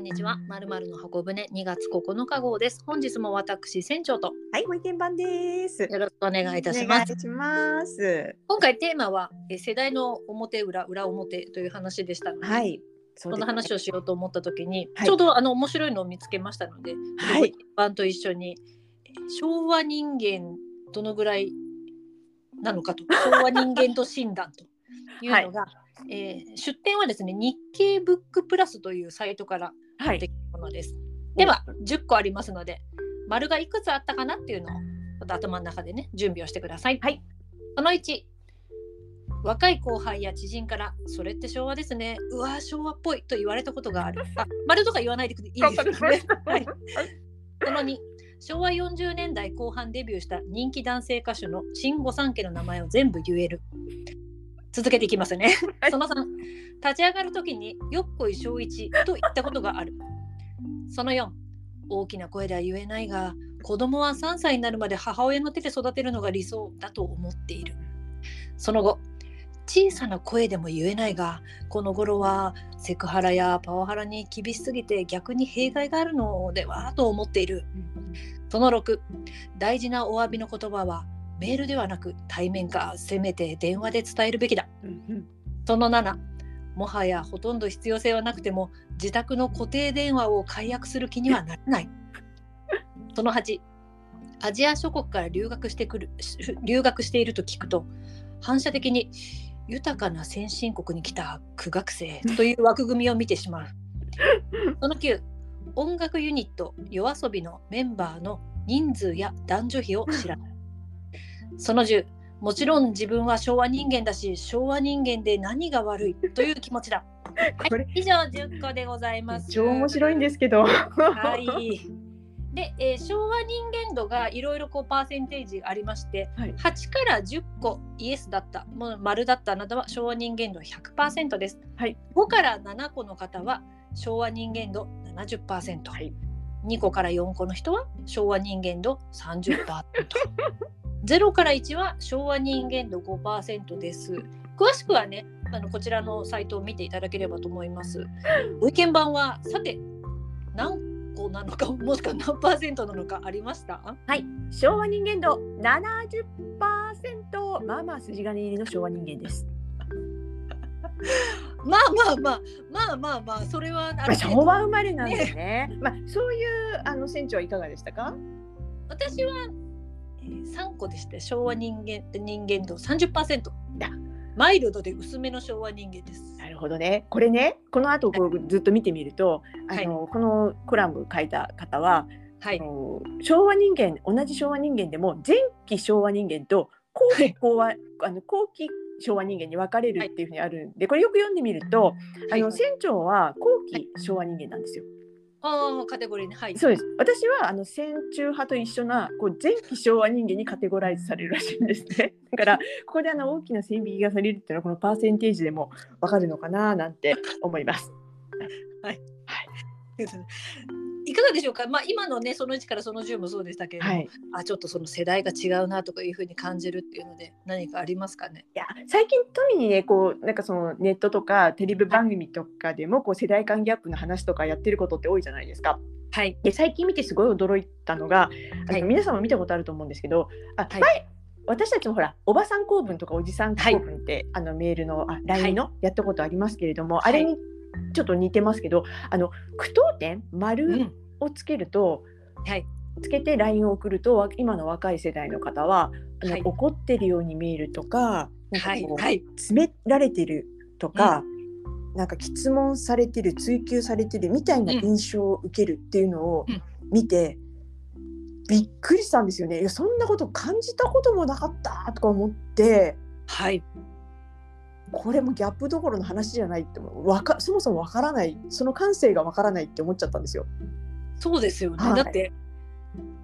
んにちは。まるまるの箱舟2月9日号です。本日も私船長とはい、ご意見番です。よろしくお願いいたしおます。願いします。今回テーマはえ世代の表裏裏表という話でしたので、はい、そその話をしようと思った時に、はいちょうどあの面白いのを見つけましたので、はい番と一緒にえ昭和人間どのぐらいなのかと昭和人間と診断というのが、えー出典はですね日経ブックプラスというサイトからはい、できるものです。では10個ありますので丸がいくつあったかなっていうのをちょっと頭の中でね準備をしてください。はい、その1若い後輩や知人から「それって昭和ですねうわー昭和っぽい」と言われたことがある。あ丸とか言わないでいいですよね。はい、その2昭和40年代後半デビューした人気男性歌手の新御三家の名前を全部言える。続けていきますね。はいその3立ち上がるときによっこい小一と言ったことがある。その4大きな声では言えないが子供は3歳になるまで母親の手で育てるのが理想だと思っている。その後小さな声でも言えないがこの頃はセクハラやパワハラに厳しすぎて逆に弊害があるのではと思っている。その6大事なお詫びの言葉はメールではなく対面かせめて電話で伝えるべきだ。うんその7もはやほとんど必要性はなくても自宅の固定電話を解約する気にはならない。その8アジア諸国から留学してくるし留学していると聞くと反射的に豊かな先進国に来た苦学生 という枠組みを見てしまう。その9音楽ユニット YOASOBI のメンバーの人数や男女比を知らない。その10もちろん自分は昭和人間だし昭和人間で何が悪い？という気持ちだ。これはい、以上10個でございます。超面白いんですけど。はい。で、えー昭和人間度がいろいろこうパーセンテージありまして、はい8から10個イエスだった、もう丸だったあなたは昭和人間度100%です。はい5から7個の方は昭和人間度70%。はい2個から4個の人は昭和人間度30%。0から1は昭和人間度5%です。詳しくはね、あのこちらのサイトを見ていただければと思います。ご意見番はさて何個なのか もしくは何パーセントなのかありました？はい、昭和人間度70%。まあまあ筋金入りの昭和人間です。まあまあまあまあまあまあそれはあまあ、る程度昭和生まれなんですね。まあそういうあの船長はいかがでしたか？私は、えー、3個でして昭和人間人間度30%やマイルドで薄めの昭和人間です。なるほどね。これね、この後こうずっと見てみると、はい。あのこのコラム書いた方は、はい。昭和人間同じ昭和人間でも前期昭和人間と後期後和、あの後期昭和人間に分かれるっていうふうにあるんで、これよく読んでみると、あの船長は後期昭和人間なんですよ。ああカテゴリーねはい。そうです。私はあの戦中派と一緒なこう前期昭和人間にカテゴライズされるらしいんですね。だからここであの大きな線引きがされるっていうのはこのパーセンテージでも分かるのかななんて思います。い かがでしょうか、まあ、今のねその1からその10もそうでしたけれども、はい。いあちょっとその世代が違うなとかいうふうに感じるっていうので何かありますかね？や最近富にねこうなんかそのネットとかテレビ番組とかでもこう世代間ギャップの話とかやってることって多いじゃないですか。はい。で最近見てすごい驚いたのが、はい。皆さんも見たことあると思うんですけど、あはい。前私たちもほらおばさん公文とかおじさん公文って、あのメールのあ LINE のやったことありますけれども、はい。あれにちょっと似てますけどあの句読点丸うん。をつけると、はい。つけて LINE を送るとわ今の若い世代の方はあの、はい。怒ってるように見えるとかなんかこう、はい。はい詰められてるとか、なんか質問されてる追求されてるみたいなうん。印象を受けるっていうのをうん。見て、びっくりしたんですよね。いやそんなこと感じたこともなかったとか思って。はいこれもギャップどころの話じゃないってわかそもそもわからない。その感性がわからないって思っちゃったんですよ。そうですよね、はい。だって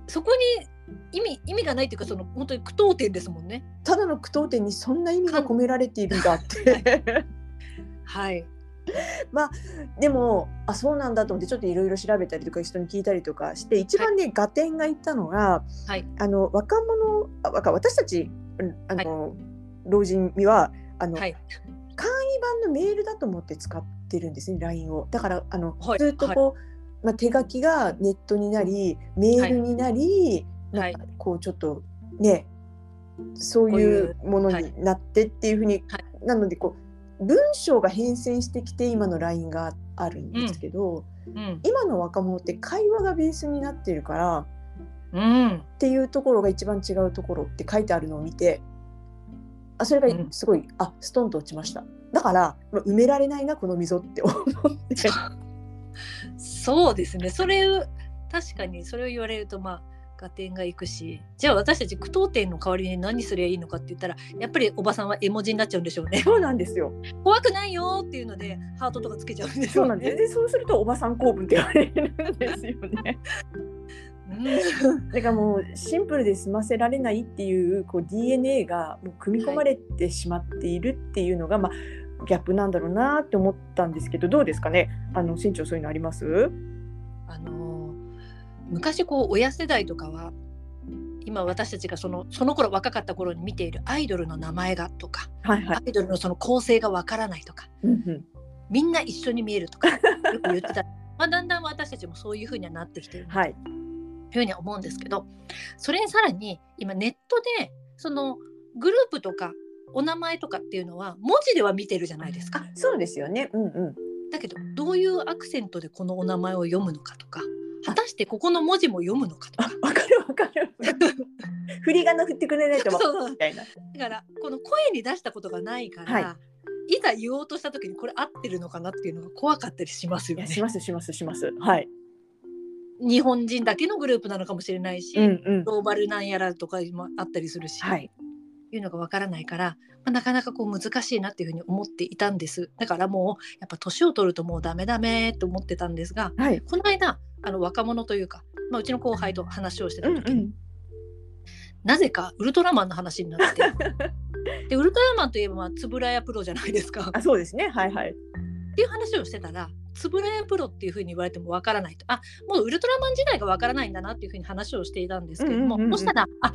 そこに意味意味がないっていうかその本当に句読点ですもんね。ただの句読点にそんな意味が込められているんだって。はい。でもあそうなんだと思ってちょっといろいろ調べたりとか人に聞いたりとかして一番ね、合点がいったのが、はい。あの若者あ若私たちうんあの、老人にはあの、はい。簡易版のメールだと思って使っってるんですね LINE を。だからあの、はいずっとこう、まあ、手書きがネットになりメールになり、はいなんかこうちょっとねそういいううものになってっていうふうに、はなのでこう文章が変遷してきて今の LINE があるんですけど、うん。今の若者って会話がベースになってるからうん。っていうところが一番違うところって書いてあるのを見てあそれがうん。すごい、あストンと落ちました。だからまあ埋められないなこの溝って思って。そうですね。それを確かにそれを言われるとまあ合点がいくし。じゃあ私たち句読点の代わりに何すりゃいいのかって言ったらやっぱりおばさんは絵文字になっちゃうんでしょうね。そうなんですよ。怖くないよっていうのでハートとかつけちゃうんでしょうね。そうなんです。でそうするとおばさん公文って言われるんですよね。うん だからもうシンプルで済ませられないっていうこう DNA がもう組み込まれてしまっているっていうのが、まあギャップなんだろうなって思ったんですけどどうですかね？あの船長そういうのあります？あのー昔こう親世代とかは今私たちがそのその頃若かった頃に見ているアイドルの名前がとか、はいはい。アイドルのその構成がわからないとかうんうん。みんな一緒に見えるとかよく言ってた、まあ、だんだん私たちもそういう風にはなってきてるはいふうには思うんですけどそれにさらに今ネットでそのグループとかお名前とかっていうのは文字では見てるじゃないですか。あ。そうですよね。うんうん。だけどどういうアクセントでこのお名前を読むのかとか果たしてここの文字も読むのかとあか。わかるわかる。振り仮名振ってくれないとわかそうるみたいな。だからこの声に出したことがないから、、はい。ざ言おうとした時にこれ合ってるのかなっていうのが怖かったりしますよね。し。ますしますします。はい日本人だけのグループなのかもしれないし、うんうん。グローバルなんやらとかもあったりするし、はい。いうのがわからないから、まあ、なかなかこう難しいなっていうふうに思っていたんです。だからもうやっぱ年を取るともうダメダメと思ってたんですがはい。この間あの若者というか、まあ、うちの後輩と話をしてた時に、うんうん。なぜかウルトラマンの話になって。でウルトラマンといえばまあ円谷プロじゃないですか。あそうですね。はいはい。っていう話をしてたら円谷プロっていうふうに言われてもわからないと。あもうウルトラマン時代がわからないんだなっていうふうに話をしていたんですけれども、うんうんうんうんそしたらあ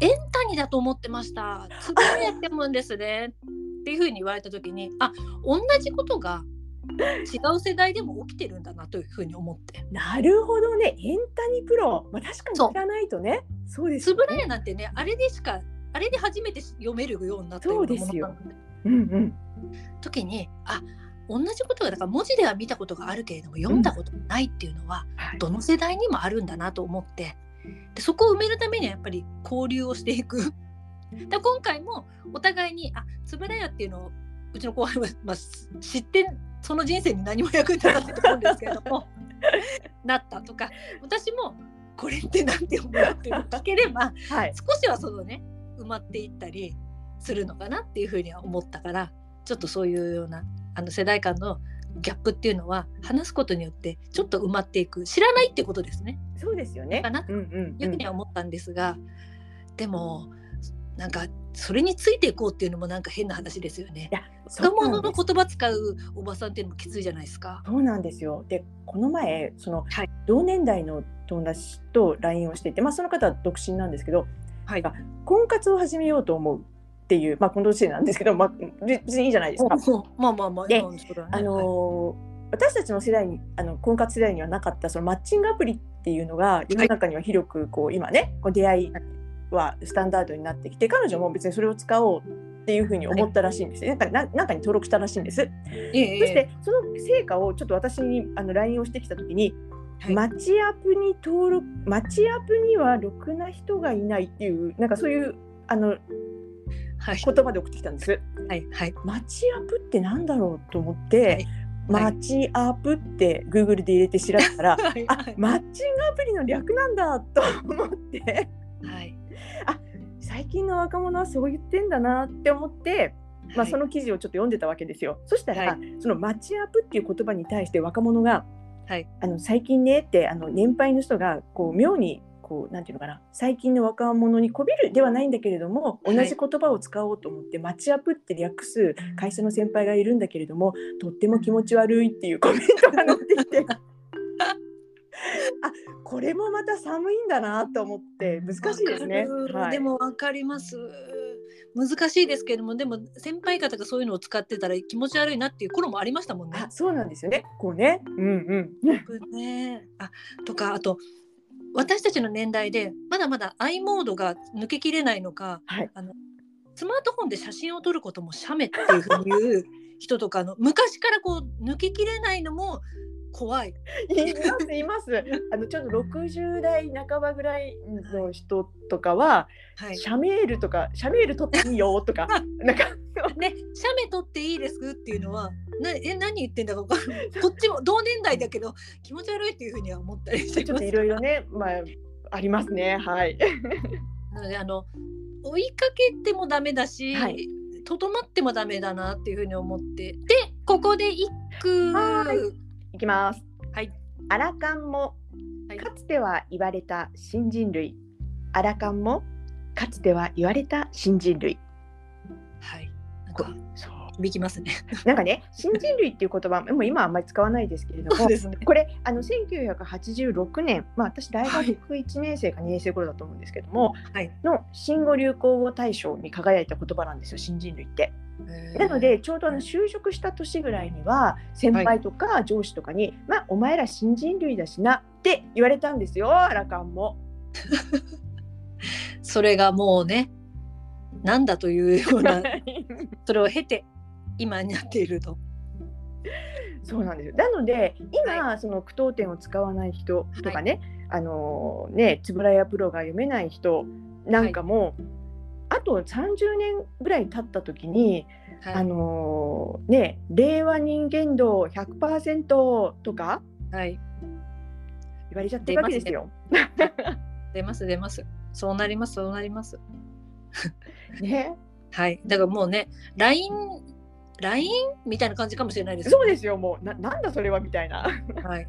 エンタニだと思ってました円谷って読むんですねっていうふうに言われた時にあ同じことが違う世代でも起きてるんだなというふうに思ってなるほどね。エンタニプロ、まあ、確かにそう知らないとね。そうです円よね。谷なんてねあれでしかあれで初めて読めるようになったようなものなのでうんうん。時にあ同じことがだから文字では見たことがあるけれども読んだことがないっていうのは、はい。どの世代にもあるんだなと思って。でそこを埋めるためにはやっぱり交流をしていく。で今回もお互いにあ円谷っていうのをうちの後輩は、まあ、知ってその人生に何も役に立たないと思うんですけれども なったとか私もこれって何て思うっていうのを聞ければはい。少しはそのね埋まっていったりするのかなっていうふうには思ったからちょっとそういうようなあの世代間のギャップっていうのは話すことによってちょっと埋まっていく知らないってことですね。そうですよね。かな？うんうんうん。いうふうには思ったんですが、でもなんかそれについていこうっていうのもなんか変な話ですよね。若者の言葉使うおばさんっていうのもきついじゃないですか。そうなんですよ。でこの前その、はい。同年代の友達と LINE をしていて、まあ、その方は独身なんですけどはい。婚活を始めようと思うっていう、まあ、この年なんですけど、まあ、別にいいじゃないですか。まあまあまあ、であのー私たちの世代にあの婚活世代にはなかったそのマッチングアプリっていうのが世の中には広くこう今ねこう出会いはスタンダードになってきて彼女も別にそれを使おうっていうふうに思ったらしいんですよ。なんかななんかに登録したらしいんです。ええそしてその成果をちょっと私にあの LINE をしてきた時に、はい。マッチアプに登録マッチアプにはろくな人がいないっていうなんかそういうあのはい。言葉で送ってきたんです。はいはい。マッチアプってなんだろうと思って、はい。マッチアプって Google で入れて調べたらはい。あマッチングアプリの略なんだと思って。はい。最近の若者はそう言ってんだなって思って、まあ、はい。その記事をちょっと読んでたわけですよ。そしたら、はそのマッチアプっていう言葉に対して若者がはい。あの最近ねってあの年配の人がこう妙にこうなんていうのかな最近の若者にこびるではないんだけれども同はいじ言葉を使おうと思って、マッチアップって略す会社の先輩がいるんだけれどもとっても気持ち悪いっていうコメントが載ってきてあこれもまた寒いんだなと思って難しいですねはい、でもわかります。難しいですけれどもでも先輩方がそういうのを使ってたら気持ち悪いなっていう頃もありましたもんね。あそうなんですよね。こうね。うんうん。ねあとかあと私たちの年代でまだまだ i モードが抜けきれないのかはい。あのスマートフォンで写真を撮ることも写メっていうふうに言う人とかの昔からこう抜けきれないのも怖い。いますいます。あのちょっと60代半ばぐらいの人とかは、はい、シャメールとかシャメール取っていいよとか なんかね、写メ撮っていいですっていうのは、なえ何言ってんだか。こっちも同年代だけど気持ち悪いっていうふうには思ったりして。ちょっといろいろねまあありますねはい。なのであの追いかけてもダメだし、はいとどまってもダメだなっていうふうに思って。で、ここで一句。はいいきます。はい。アラカンもはいかつては言われた新人類。アラカンもかつては言われた新人類。はい。なんかそう。響きますね。なんかね新人類っていう言葉 もう今はあんまり使わないですけれども。ね。これあの1986年、まあ、私大はい学1年生か2年生頃だと思うんですけども、はいの新語・流行語大賞に輝いた言葉なんですよ新人類って。なのでちょうどあの就職した年ぐらいには先輩とか上司とかに「まあお前ら新人類だしな」って言われたんですよアラカンも。それがもうね、なんだというような、それを経て今になっていると。そうなんですよ。なので今、その句読点を使わない人とかね、あのね円谷プロが読めない人なんかも、あと30年ぐらい経った時に、はい。あのね令和人間度100%とかはい、言われちゃってるわけですよ。出ます出ます。そうなりますそうなります。ね、はい。だからもうね、LINE、LINE みたいな感じかもしれないです。そうですよもうななんだそれはみたいな。はい。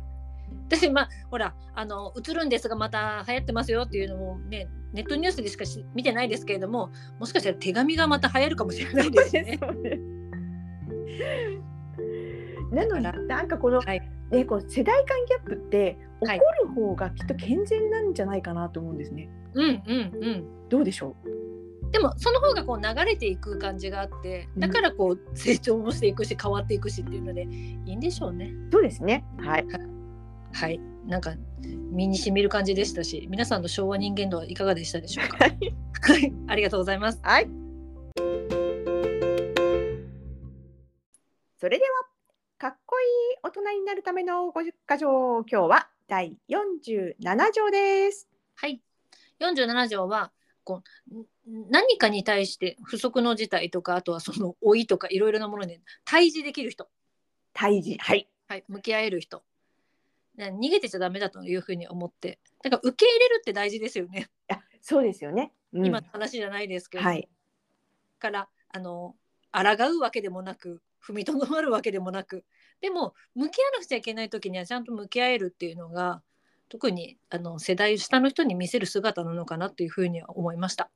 私 まあほらあの映るんですがまた流行ってますよっていうのもねネットニュースでしかし見てないですけれどももしかしたら手紙がまた流行るかもしれないですしね。なのだかでなんかこの、はいね、こう世代間ギャップって起はいこる方がきっと健全なんじゃないかなと思うんですね。うんうんうん。どうでしょでもその方がこう流れていく感じがあってだからこう成長もしていくし変わっていくしっていうのでいいんでしょうね。うそうですね。はい。はい。なんか身に染みる感じでしたし皆さんの昭和人間度はいかがでしたでしょうか？はい。ありがとうございます。はい。それではかっこいい大人になるための50箇条今日は第47条です。はい。47条はこうん何かに対して不測の事態とかあとはその老いとかいろいろなものに対峙できる人、胎児はい。はい、向き合える人ね逃げてちゃダメだというふうに思ってだから受け入れるって大事ですよね、あそうですよね。うん今の話じゃないですけど、はい。からあの抗うわけでもなく踏みとどまるわけでもなくでも向き合わなくちゃいけない時にはちゃんと向き合えるっていうのが特にあの世代下の人に見せる姿なのかなっていうふうには思いました。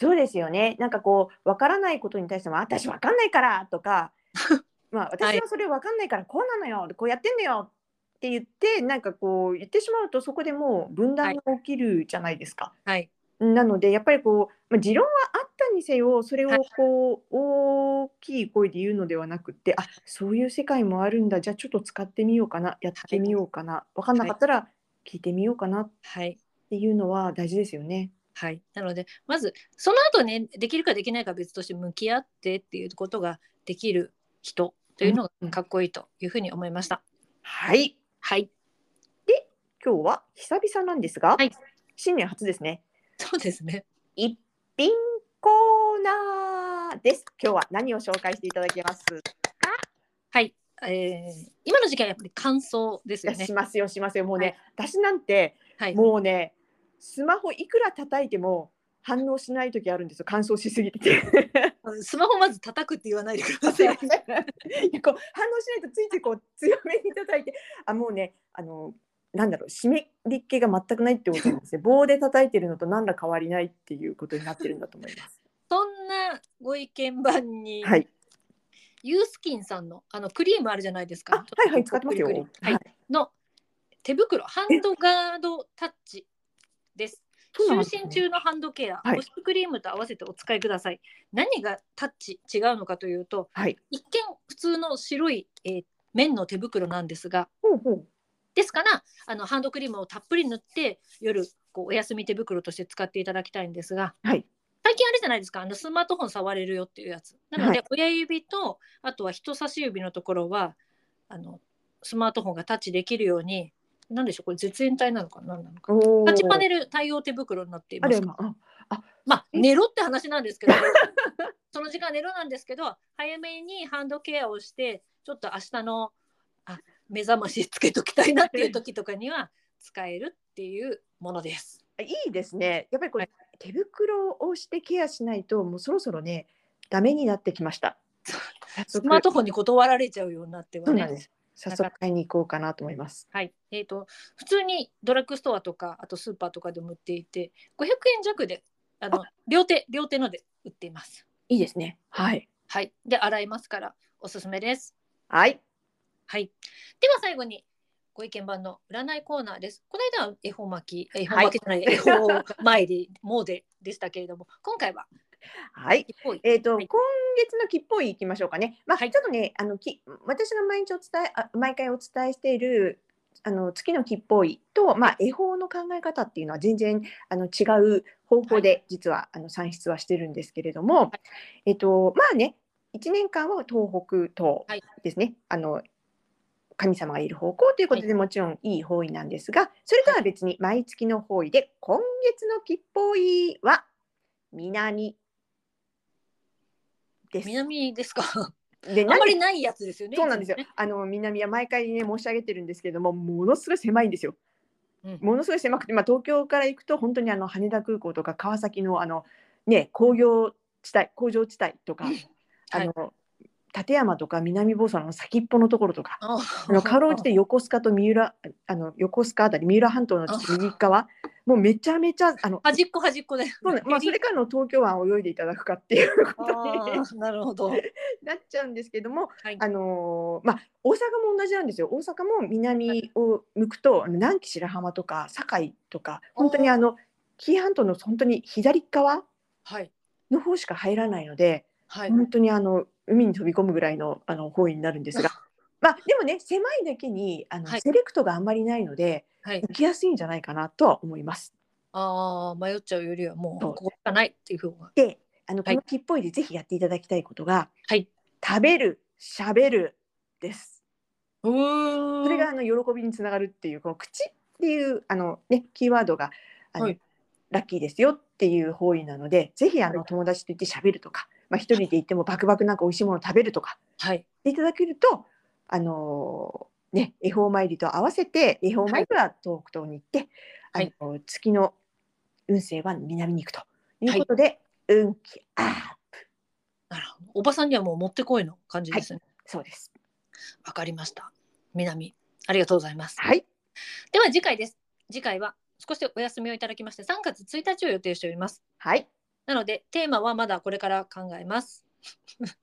そうですよね。なんかこう、わからないことに対しても、私わかんないからとか。まあ、私はそれわかんないから、こうなのよ、こうやってんのよ。って言って、なんかこう言ってしまうと、そこでもう分断が起きるじゃないですか。はい、なので、やっぱりこう、まあ、持論はあったにせよ、それをはいこう、大きい声で言うのではなくて、あ、そういう世界もあるんだ。じゃあ、ちょっと使ってみようかな、やってみようかな、わかんなかったら、聞いてみようかなっはいていうのは大事ですよね。はい、なのでまずその後ねできるかできないかは別として向き合ってっていうことができる人というのがかっこいいというふうに思いました。はい。はい、今日は久々なんですが、はい新年初ですね。そうですね。一品コーナーです。今日は何を紹介していただけますか？はい、えー今の時期はやっぱり乾燥ですよねし。ますよしますよもうね、私なんてはい、もうねスマホいくら叩いても反応しない時あるんですよ乾燥しすぎて て。スマホまず叩くって言わないでください。いやこう反応しないとついついこう強めに叩いてあもうねあのなんだろう湿り気が全くないってことなんですね棒で叩いてるのと何ら変わりないっていうことになってるんだと思います。そんなご意見番に、はい、ユースキンさんのあのクリームあるじゃないですか。あはいはい使ってますよ。はいの手袋ハンドガードタッチです。就寝中のハンドケア、はい保湿クリームと合わせてお使いください。何がタッチ違うのかというと、はい。一見普通の白い、えー綿の手袋なんですが、ほうほう。ですからあのハンドクリームをたっぷり塗って夜こうお休み手袋として使っていただきたいんですが、はい。最近あれじゃないですかあのスマートフォン触れるよっていうやつなので、は親指とあとは人差し指のところはあのスマートフォンがタッチできるように何でしょうこれ絶縁体なのかな何なのかおタッチパネル。ル対応手袋になっていますまあ、あまあえ？寝ろって話なんですけど その時間寝ろなんですけど早めにハンドケアをしてちょっと明日のあ目覚ましつけときたいなっていう時とかには使えるっていうものです。いいですね。やっぱりこれ、はい手袋をしてケアしないと、もうそろそろね、ダメになってきました。早ス速マートフォンに断られちゃうようになってはね。早速買いに行こうかなと思います。はい、えー、と普通にドラッグストアとかあとスーパーとかでも売っていて500円弱であの両手両手ので売っています。いいですね。はい。はい、で洗えますからおすすめです。はい。はい、では最後にご意見番の占いコーナーです。この間は恵方巻き、恵方巻きじゃない、恵方参り、詣ででしたけれども、今回ははい。えっ、と、はい。今月の吉報いきましょうかね。まあ、はい。ちょっとね、あの、き、私が毎日お伝え、あ、毎回お伝えしている。あの月の吉報位と、まあ、恵方の考え方っていうのは全然あの違う方法で実は、あの算出はしてるんですけれども、えっとまあね1年間は東北東はい。ですね、あの神様がいる方向ということで、もちろんいい方位なんですがそれとは別に毎月の方位で今月の吉報位は南です。南ですか？であんまりないやつですよね。そうなんですよ。あの南は毎回ね申し上げてるんですけれども、ものすごい狭いんですよ。うんものすごい狭くて、まあ東京から行くと本当にあの羽田空港とか川崎のあのね工業地帯工場地帯とか、あの立山とか南房総の先っぽのところとか。ああのかろうじて横須賀と三浦あの横須賀あたり三浦半島の右側もうめちゃめちゃあの端っこ端っこで。そうねまあ、それからの東京湾を泳いでいただくかっていうことになるほど。なっちゃうんですけども、はい。あのーまあ、大阪も同じなんですよ大阪も南を向くと、あの南紀白浜とか堺とか本当にあの紀伊半島の本当に左側はい。の方しか入らないので、はい。本当にあの海に飛び込むぐらいのあの方位になるんですが。まあ、でもね狭いだけにあの、はいセレクトがあんまりないのではい。行きやすいんじゃないかなとは思います。ああ、迷っちゃうよりはもうそうここしかないっていうふうが。であのはいこの吉報位でぜひやっていただきたいことが、はい。食べるしゃべるです。うーん。それがあの喜びにつながるっていうこの口っていうあのねキーワードがあの、はいラッキーですよっていう方位なのでぜひあの、はい友達と言ってしゃべるとか、まあ、一人で行ってもバクバクなんか美味しいもの食べるとかはい。いただけるとあのーね恵方参りと合わせて恵方参りは東北東に行って、はいあの月の運勢は南に行くということで、運気アップなるほど。おばさんにはもう持ってこいの感じですね。そうです。わ、かりました。南。ありがとうございます。はいでは次回です。次回は少しお休みをいただきまして3月1日を予定しております。はいなのでテーマはまだこれから考えます。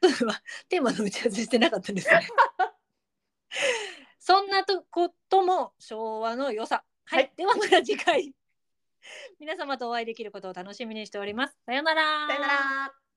テーマの打ち合わせしてなかったんですね。そんなとことも昭和の良さ。はい、はいではまた次回皆様とお会いできることを楽しみにしております。さようなら。さよなら